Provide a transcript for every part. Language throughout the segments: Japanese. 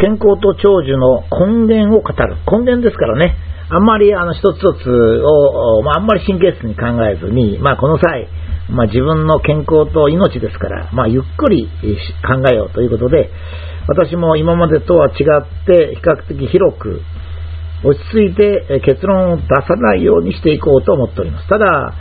健康と長寿の根源を語る。根源ですからね。あんまりあの一つ一つを、まあ、あんまり神経質に考えずに、まあ、この際、まあ、自分の健康と命ですから、まあ、ゆっくり考えようということで、私も今までとは違って比較的広く落ち着いて結論を出さないようにしていこうと思っております。ただ、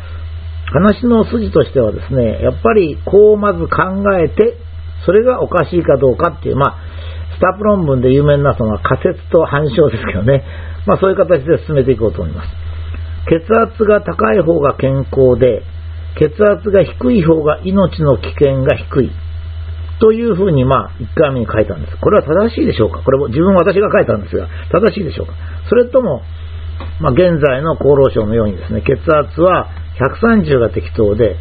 話の筋としてはですね、やっぱりこうまず考えて、それがおかしいかどうかっていう、まあ、スタップ論文で有名なその仮説と反証ですけどね、まあそういう形で進めていこうと思います。血圧が高い方が健康で、血圧が低い方が命の危険が低い。というふうに、まあ、1回目に書いたんです。これは正しいでしょうか？これも自分私が書いたんですが、正しいでしょうか？それとも、まあ、現在の厚労省のようにですね、血圧は130が適当で、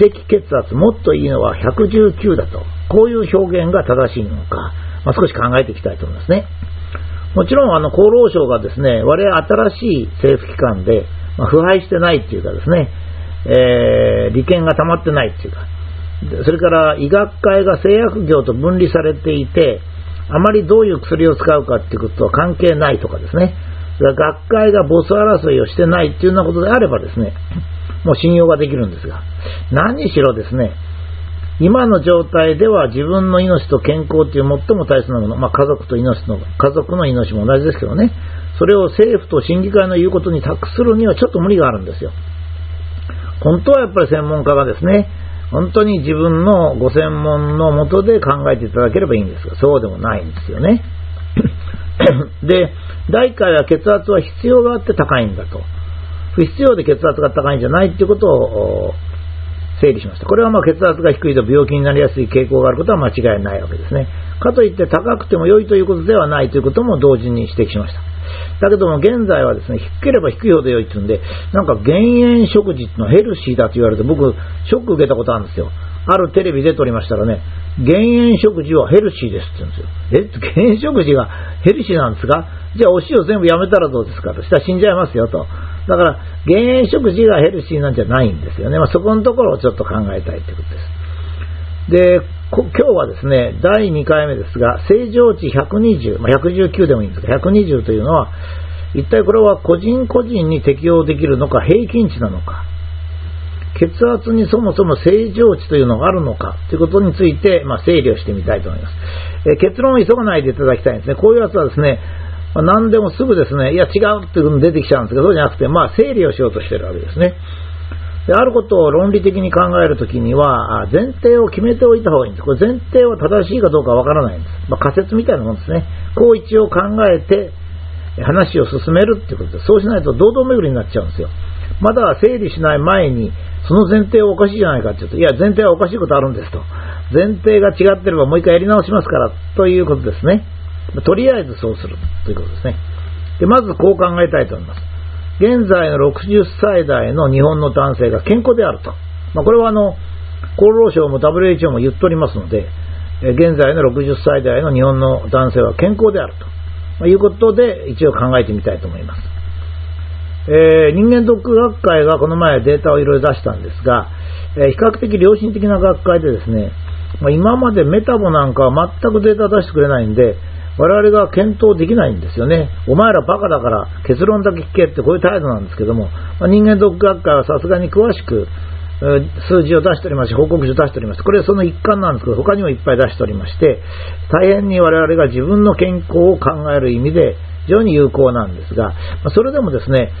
指摘血圧、もっといいのは119だと。こういう表現が正しいのか、まあ、少し考えていきたいと思いますね。もちろん、あの、厚労省がですね、我々新しい政府機関で、まあ、腐敗してないっていうかですね、えー、利権が溜まってないっていうか、それから医学会が製薬業と分離されていて、あまりどういう薬を使うかっていうことは関係ないとかですね、学会がボス争いをしてないっていうようなことであればですね、もう信用ができるんですが、何しろですね、今の状態では自分の命と健康という最も大切なもの、まあ、家族と命の、家族の命も同じですけどね、それを政府と審議会の言うことに託するにはちょっと無理があるんですよ。本当はやっぱり専門家がですね、本当に自分のご専門のもとで考えていただければいいんですが、そうでもないんですよね。で、第1回は血圧は必要があって高いんだと。不必要で血圧が高いんじゃないっていうことを整理しました。これはまあ血圧が低いと病気になりやすい傾向があることは間違いないわけですね。かといって高くても良いということではないということも同時に指摘しました。だけども現在はですね、低ければ低いほど良いっていうんで、なんか減塩食事のヘルシーだと言われて僕、ショック受けたことあるんですよ。あるテレビで撮りましたらね、減塩食事はヘルシーですって言うんですよ。え、減塩食事がヘルシーなんですか？じゃあお塩全部やめたらどうですか？と。したら死んじゃいますよと。だから、減塩食事がヘルシーなんじゃないんですよね。まあ、そこのところをちょっと考えたいということです。で、今日はですね、第2回目ですが、正常値120ま119でもいいんですが、120というのは、一体これは個人個人に適用できるのか、平均値なのか、血圧にそもそも正常値というのがあるのかということについて、まあ、整理をしてみたいと思います。え結論を急がないでいただきたいんですね。こういうやつはですね、まあ、何でもすぐですね、いや違うっていうの出てきちゃうんですけど、そうじゃなくて、まあ整理をしようとしてるわけですね。であることを論理的に考えるときには、前提を決めておいた方がいいんです。これ前提は正しいかどうかわからないんです。まあ、仮説みたいなもんですね。こう一応考えて、話を進めるっていうことです、そうしないと堂々巡りになっちゃうんですよ。まだ整理しない前に、その前提はおかしいじゃないかって言うと、いや、前提はおかしいことあるんですと。前提が違ってればもう一回やり直しますから、ということですね。とりあえずそうするということですね。で、まずこう考えたいと思います。現在の60歳代の日本の男性が健康であると。まあ、これはあの、厚労省も WHO も言っておりますので、現在の60歳代の日本の男性は健康であるということで、一応考えてみたいと思います。えー、人間ドック学会がこの前データをいろいろ出したんですが、えー、比較的良心的な学会でですね、まあ、今までメタボなんかは全くデータ出してくれないんで、我々が検討できないんですよね。お前らバカだから結論だけ聞けってこういう態度なんですけども、ま、人間ドック学会はさすがに詳しく、数字を出しておりますし、報告書を出しております。これはその一環なんですけど、他にもいっぱい出しておりまして、大変に我々が自分の健康を考える意味で非常に有効なんですが、それでもですね、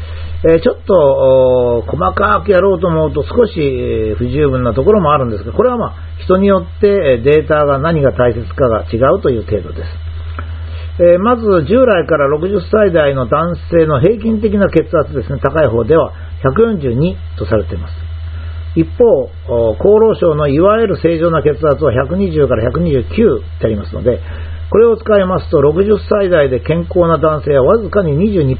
ちょっと細かくやろうと思うと少し不十分なところもあるんですが、これはまあ人によってデータが何が大切かが違うという程度です。えー、まず従来から60歳代の男性の平均的な血圧ですね、高い方では142とされています。一方、厚労省のいわゆる正常な血圧は120から129ってありますので、これを使いますと60歳代で健康な男性はわずかに22%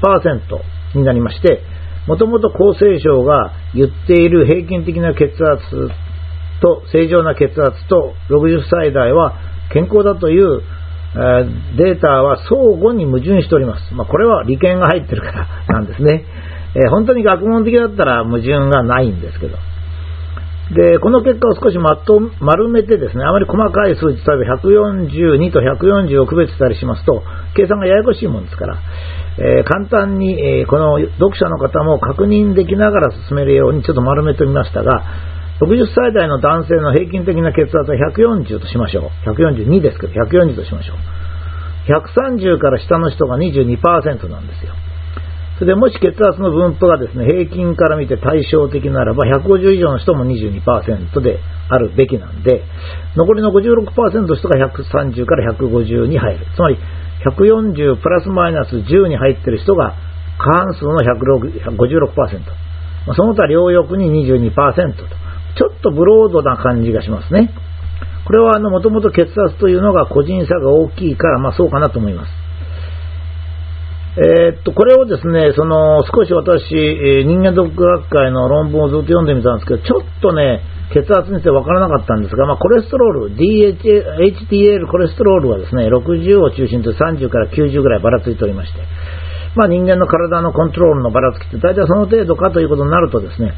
になりまして、もともと厚生省が言っている平均的な血圧と正常な血圧と60歳代は健康だというデータは相互に矛盾しております。まあ、これは利権が入ってるから なんですね。え、本当に学問的だったら矛盾がないんですけど。で、この結果を少しまと丸めてですね、あまり細かい数字、例えば142と140を区別したりしますと、計算がややこしいもんですから、えー、簡単に、えー、この読者の方も確認できながら進めるようにちょっと丸めてみましたが、60歳代の男性の平均的な血圧は140としましょう。142ですけど、140としましょう。130から下の人が22%なんですよ。それでもし血圧の分布がですね、平均から見て対照的ならば、150以上の人も22%であるべきなんで、残りの56%の人が130から150に入る。つまり、140プラスマイナス10に入ってる人が過半数の156%。その他両翼に22%と。ちょっとブロードな感じがしますね。これはもともと血圧というのが個人差が大きいから、まあそうかなと思います。えー、っと、これをですね、その、少し私、え人間ドック学会の論文をずっと読んでみたんですけど、ちょっとね、血圧についてわからなかったんですが、まあ、コレステロール、DH、HDL コレステロールはですね、60を中心と30から90ぐらいばらついておりまして、まあ、人間の体のコントロールのばらつきって大体その程度かということになるとですね、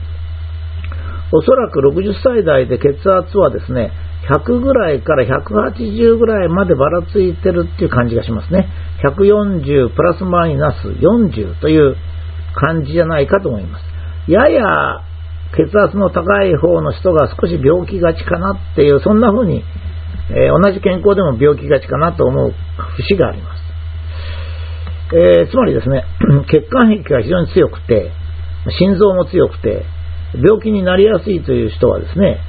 おそらく60歳代で血圧はですね、100ぐらいから180ぐらいまでばらついてるっていう感じがしますね。140プラスマイナス40という感じじゃないかと思います。やや血圧の高い方の人が少し病気がちかなっていう、そんな風に、えー、同じ健康でも病気がちかなと思う節があります。えー、つまりですね、血管壁が非常に強くて、心臓も強くて、病気になりやすいという人はですね、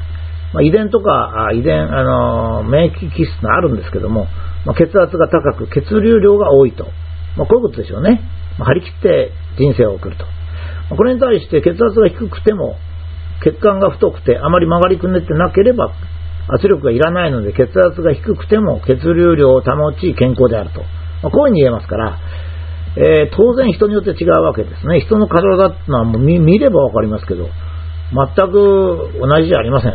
まあ、遺伝とか、遺伝、あの免疫気質があるんですけども、まあ、血圧が高く、血流量が多いと。まあ、こういうことでしょうね。ま張り切って人生を送ると。まこれに対して血圧が低くても、血管が太くて、あまり曲がりくねってなければ、圧力がいらないので、血圧が低くても血流量を保ち健康であると。まこういうふうに言えますから、えー、当然人によって違うわけですね。人の体ってのはもう見ればわかりますけど、全く同じじゃありません。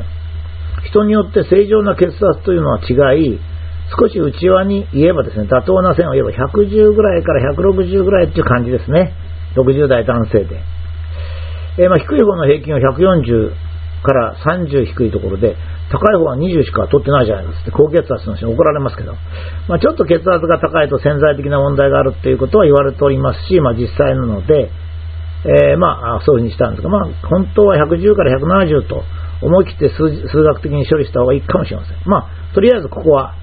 人によって正常な血圧というのは違い、少し内輪に言えばですね、妥当な線を言えば110ぐらいから160ぐらいっていう感じですね。60代男性で。えー、まあ、低い方の平均は140から30低いところで、高い方は20しか取ってないじゃないですか高血圧の人に怒られますけど、まあ、ちょっと血圧が高いと潜在的な問題があるっていうことは言われておりますし、まあ、実際なので、えー、まあ、そういうふうにしたんですが、まあ、本当は110から170と思い切って数学的に処理した方がいいかもしれません。まあ、とりあえずここは、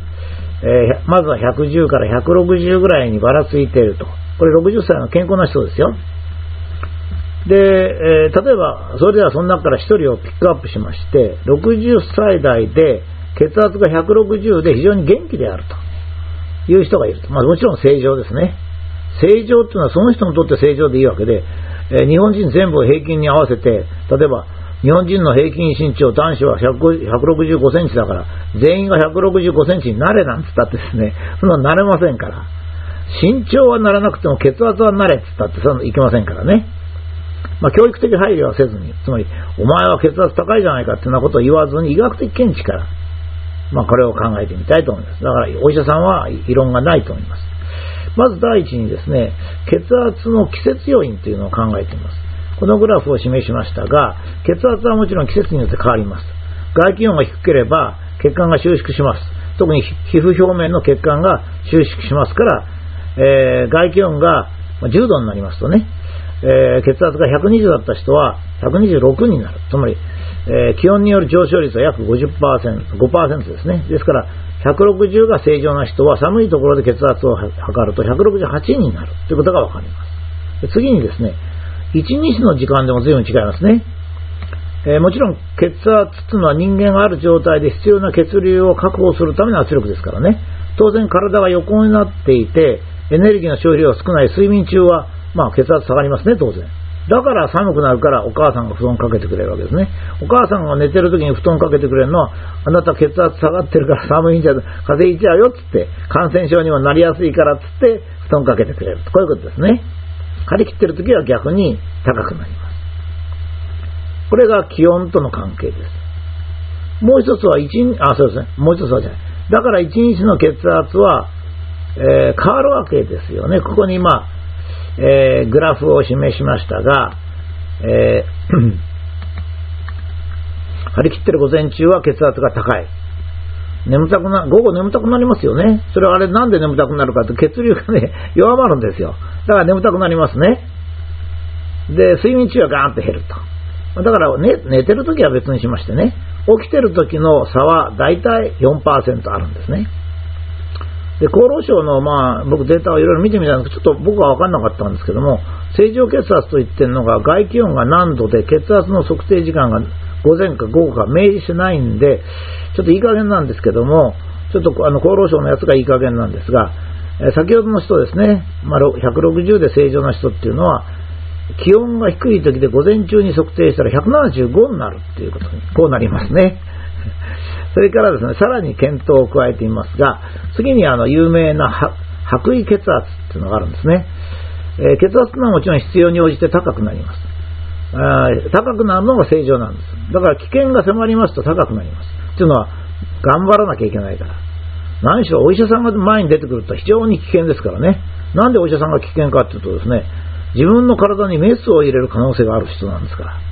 えー、まずは110から160ぐらいにばらついていると。これ60歳の健康な人ですよ。で、えー、例えば、それではその中から1人をピックアップしまして、60歳代で血圧が160で非常に元気であるという人がいると。まあ、もちろん正常ですね。正常っていうのはその人にとって正常でいいわけで、えー、日本人全部平均に合わせて、例えば、日本人の平均身長、男子は165センチだから、全員が165センチになれなんつったってですね、そんななれませんから。身長はならなくても血圧はなれっつったってそんないけませんからね。まあ、教育的配慮はせずに、つまり、お前は血圧高いじゃないかってなことを言わずに、医学的見地から、まあ、これを考えてみたいと思います。だから、お医者さんは異論がないと思います。まず第一にですね、血圧の季節要因というのを考えています。このグラフを示しましたが、血圧はもちろん季節によって変わります。外気温が低ければ血管が収縮します。特に皮膚表面の血管が収縮しますから、えー、外気温が10度になりますとね、えー、血圧が120だった人は126になる。つまり、えー、気温による上昇率は約50%、5%ですね。ですから、160が正常な人は寒いところで血圧を測ると168になるということがわかります。次にですね、1日の時間でも随分違いますね。えー、もちろん血圧というのは人間がある状態で必要な血流を確保するための圧力ですからね。当然体が横になっていて、エネルギーの消費量が少ない睡眠中は、まあ血圧下がりますね、当然。だから寒くなるからお母さんが布団かけてくれるわけですね。お母さんが寝てる時に布団かけてくれるのは、あなた血圧下がってるから寒いんじゃ、風邪ひいちゃうよっつって、感染症にもなりやすいからっつって布団かけてくれる。こういうことですね。張り切ってる時は逆に高くなります。これが気温との関係です。もう一つは一日、あ、そうですね。もう一つはじゃない。だから一日の血圧は、えー、変わるわけですよね。ここに今、えー、グラフを示しましたが、え 張り切ってる午前中は血圧が高い。眠たくな、午後眠たくなりますよね。それはあれなんで眠たくなるかって血流がね、弱まるんですよ。だから眠たくなりますね。で、睡眠中はガーンと減ると。だから、ね、寝てる時は別にしましてね、起きてる時の差はだいたい4%あるんですね。で、厚労省の、まあ、僕データをいろいろ見てみたんですけど、ちょっと僕は分かんなかったんですけども、正常血圧と言ってるのが、外気温が何度で、血圧の測定時間が午前か午後か明示してないんで、ちょっといい加減なんですけども、ちょっとあの厚労省のやつがいい加減なんですが、え先ほどの人ですね、まあ、160で正常な人っていうのは、気温が低い時で午前中に測定したら175になるっていうことに、こうなりますね。それからですね、さらに検討を加えていますが、次にあの有名な白衣血圧っていうのがあるんですね。えー、血圧はもちろん必要に応じて高くなります。あ高くなるのが正常なんです。だから危険が迫りますと高くなります。っていうのは、頑張らなきゃいけないから。何しろお医者さんが前に出てくると非常に危険ですからね。なんでお医者さんが危険かっていうとですね、自分の体にメスを入れる可能性がある人なんですから。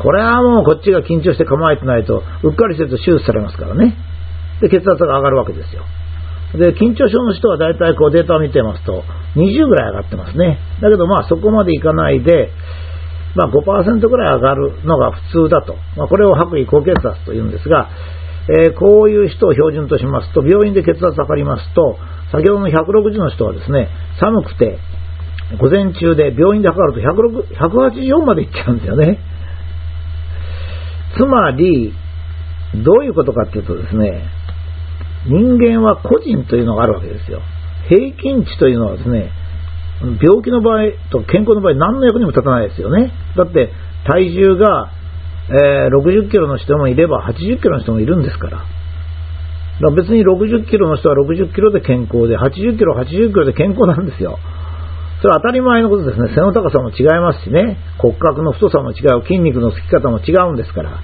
これはもうこっちが緊張して構えてないと、うっかりしてると手術されますからね。で、血圧が上がるわけですよ。で、緊張症の人は大体こうデータを見てますと、20ぐらい上がってますね。だけどまあそこまでいかないで、まあ5%ぐらい上がるのが普通だと。まあこれを白衣高血圧と言うんですが、えー、こういう人を標準としますと、病院で血圧測りますと、先ほどの160の人はですね、寒くて、午前中で病院で測ると184までいっちゃうんですよね。つまり、どういうことかっていうとですね、人間は個人というのがあるわけですよ。平均値というのはですね、病気の場合と健康の場合何の役にも立たないですよね。だって体重が、えー、60キロの人もいれば80キロの人もいるんですから。だから別に60キロの人は60キロで健康で、80キロ、80キロで健康なんですよ。それは当たり前のことですね。背の高さも違いますしね。骨格の太さも違う。筋肉のつき方も違うんですから。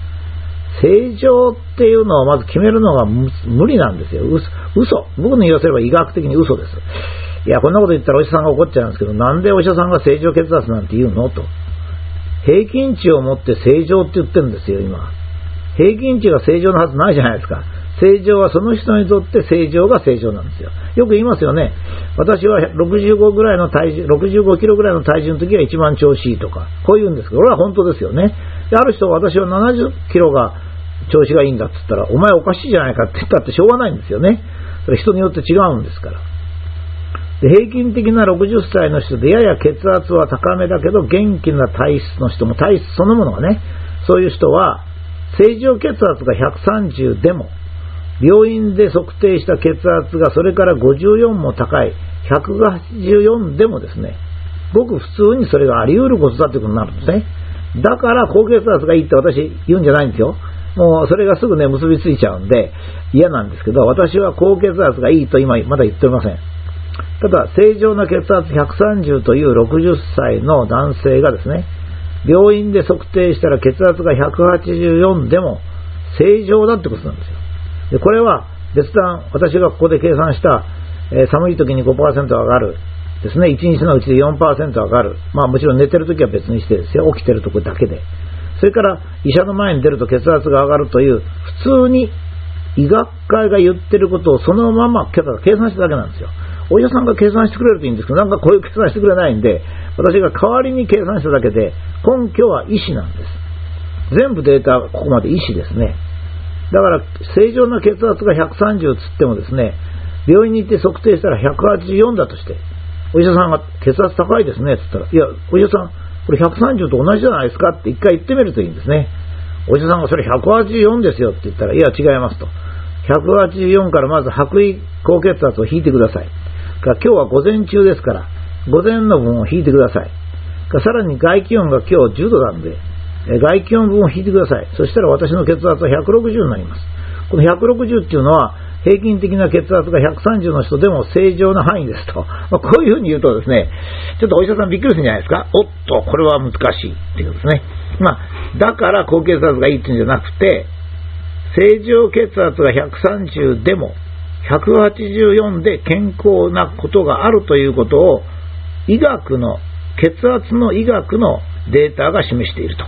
正常っていうのをまず決めるのが無理なんですよ。嘘。僕の言わせれば医学的に嘘です。いや、こんなこと言ったらお医者さんが怒っちゃうんですけど、なんでお医者さんが正常血圧なんて言うの？と。平均値を持って正常って言ってるんですよ、今。平均値が正常なはずないじゃないですか。正常はその人にとって正常が正常なんですよ。よく言いますよね。私は65ぐらいの体重、65キロぐらいの体重の時が一番調子いいとか、こう言うんですけど、俺は本当ですよね。で、ある人は私は70キロが調子がいいんだって言ったら、お前おかしいじゃないかって言ったってしょうがないんですよね。それ人によって違うんですから。で平均的な60歳の人でやや血圧は高めだけど元気な体質の人も体質そのものがねそういう人は正常血圧が130でも病院で測定した血圧がそれから54も高い184でもですね、ごく普通にそれがあり得ることだということになるんですね。だから高血圧がいいって私言うんじゃないんですよ。もうそれがすぐね、結びついちゃうんで嫌なんですけど、私は高血圧がいいと今まだ言っておりません。ただ、正常な血圧130という60歳の男性がですね、病院で測定したら血圧が184でも正常だってことなんですよ。でこれは別段、私がここで計算した、えー、寒い時に5%上がる。ですね、1日のうちで4%上がる。まあもちろん寝てる時は別にしてですよ。起きてるとこだけで。それから医者の前に出ると血圧が上がるという、普通に医学会が言ってることをそのまま計算しただけなんですよ。お医者さんが計算してくれるといいんですけど、なんかこういう計算してくれないんで、私が代わりに計算しただけで、根拠は医師なんです。全部データ、ここまで医師ですね。だから正常な血圧が130つってもですね、病院に行って測定したら184だとして、お医者さんが血圧高いですねって言ったら、いや、お医者さん、これ130と同じじゃないですかって一回言ってみるといいんですね。お医者さんがそれ184ですよって言ったら、いや、違いますと。184からまず白衣高血圧を引いてください。今日は午前中ですから、午前の分を引いてください。さらに外気温が今日10度なんで、外気温分を引いてください。そしたら私の血圧は160になります。この160っていうのは、平均的な血圧が130の人でも正常な範囲ですと。まあ、こういうふうに言うとですね、ちょっとお医者さんびっくりするんじゃないですか。おっと、これは難しいっていうことですね。まあ、だから高血圧がいいっていうんじゃなくて、正常血圧が130でも、184で健康なことがあるということを、医学の、血圧の医学のデータが示していると。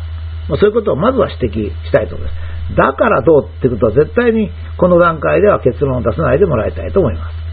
まあ、そういうことをまずは指摘したいと思います。だからどうってことは絶対にこの段階では結論を出さないでもらいたいと思います。